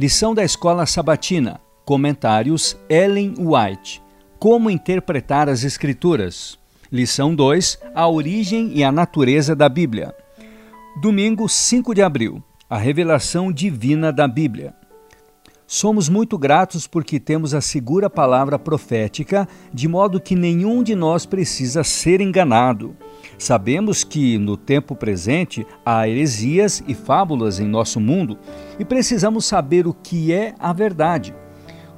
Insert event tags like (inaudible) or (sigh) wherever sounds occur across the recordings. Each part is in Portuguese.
Lição da Escola Sabatina. Comentários Ellen White. Como interpretar as Escrituras. Lição 2. A origem e a natureza da Bíblia. Domingo 5 de abril. A revelação divina da Bíblia. Somos muito gratos porque temos a segura palavra profética, de modo que nenhum de nós precisa ser enganado. Sabemos que, no tempo presente, há heresias e fábulas em nosso mundo e precisamos saber o que é a verdade.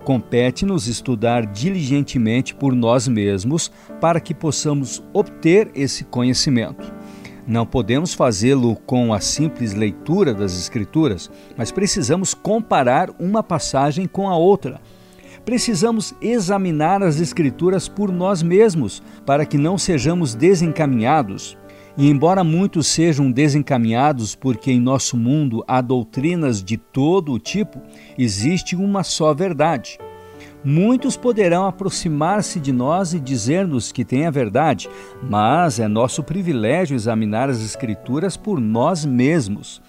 Compete-nos estudar diligentemente por nós mesmos para que possamos obter esse conhecimento. Não podemos fazê-lo com a simples leitura das Escrituras, mas precisamos comparar uma passagem com a outra precisamos examinar as Escrituras por nós mesmos, para que não sejamos desencaminhados. E embora muitos sejam desencaminhados porque em nosso mundo há doutrinas de todo o tipo, existe uma só verdade. Muitos poderão aproximar-se de nós e dizer-nos que têm a verdade, mas é nosso privilégio examinar as Escrituras por nós mesmos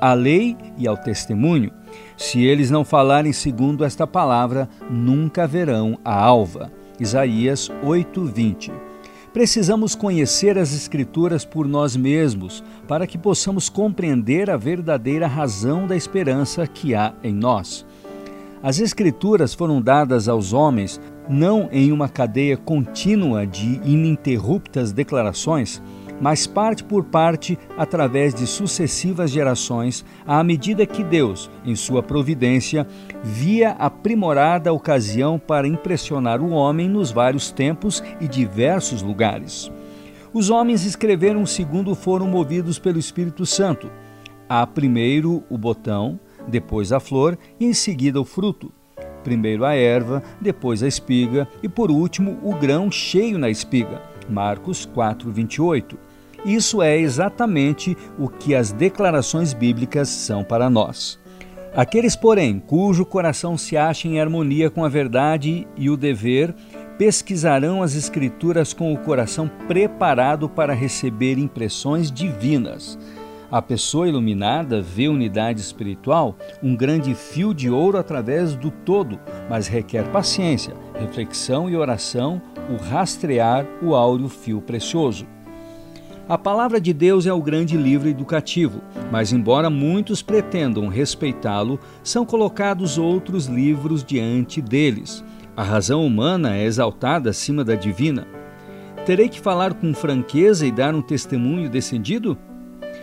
à lei e ao testemunho. Se eles não falarem segundo esta palavra, nunca verão a alva. Isaías 8:20. Precisamos conhecer as Escrituras por nós mesmos, para que possamos compreender a verdadeira razão da esperança que há em nós. As Escrituras foram dadas aos homens não em uma cadeia contínua de ininterruptas declarações, mas parte por parte através de sucessivas gerações, à medida que Deus, em sua providência, via aprimorada ocasião para impressionar o homem nos vários tempos e diversos lugares. Os homens escreveram segundo foram movidos pelo Espírito Santo. Há primeiro o botão, depois a flor e em seguida o fruto. Primeiro a erva, depois a espiga e por último o grão cheio na espiga. Marcos 4, 28. Isso é exatamente o que as declarações bíblicas são para nós. Aqueles, porém, cujo coração se acha em harmonia com a verdade e o dever, pesquisarão as Escrituras com o coração preparado para receber impressões divinas. A pessoa iluminada vê unidade espiritual, um grande fio de ouro através do todo, mas requer paciência, reflexão e oração o rastrear o áureo fio precioso. A palavra de Deus é o grande livro educativo, mas embora muitos pretendam respeitá-lo, são colocados outros livros diante deles. A razão humana é exaltada acima da divina. Terei que falar com franqueza e dar um testemunho decidido?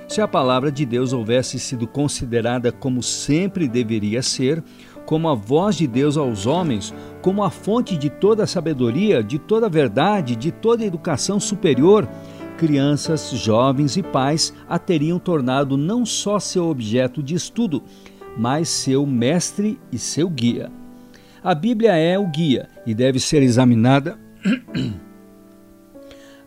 Se a palavra de Deus houvesse sido considerada como sempre deveria ser, como a voz de Deus aos homens, como a fonte de toda sabedoria, de toda verdade, de toda educação superior, crianças, jovens e pais a teriam tornado não só seu objeto de estudo, mas seu mestre e seu guia. A Bíblia é o guia e deve ser examinada. (clears throat)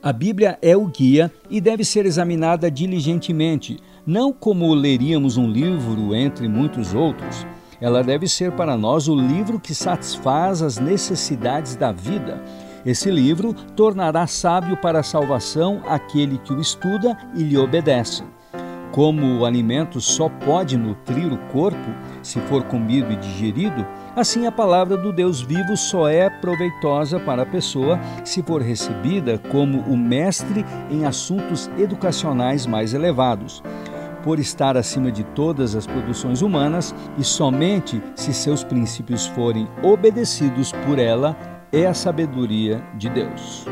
A Bíblia é o guia e deve ser examinada diligentemente, não como leríamos um livro entre muitos outros. Ela deve ser para nós o livro que satisfaz as necessidades da vida esse livro tornará sábio para a salvação aquele que o estuda e lhe obedece. Como o alimento só pode nutrir o corpo se for comido e digerido, assim a palavra do Deus vivo só é proveitosa para a pessoa se for recebida como o mestre em assuntos educacionais mais elevados por estar acima de todas as produções humanas e somente se seus princípios forem obedecidos por ela é a sabedoria de Deus.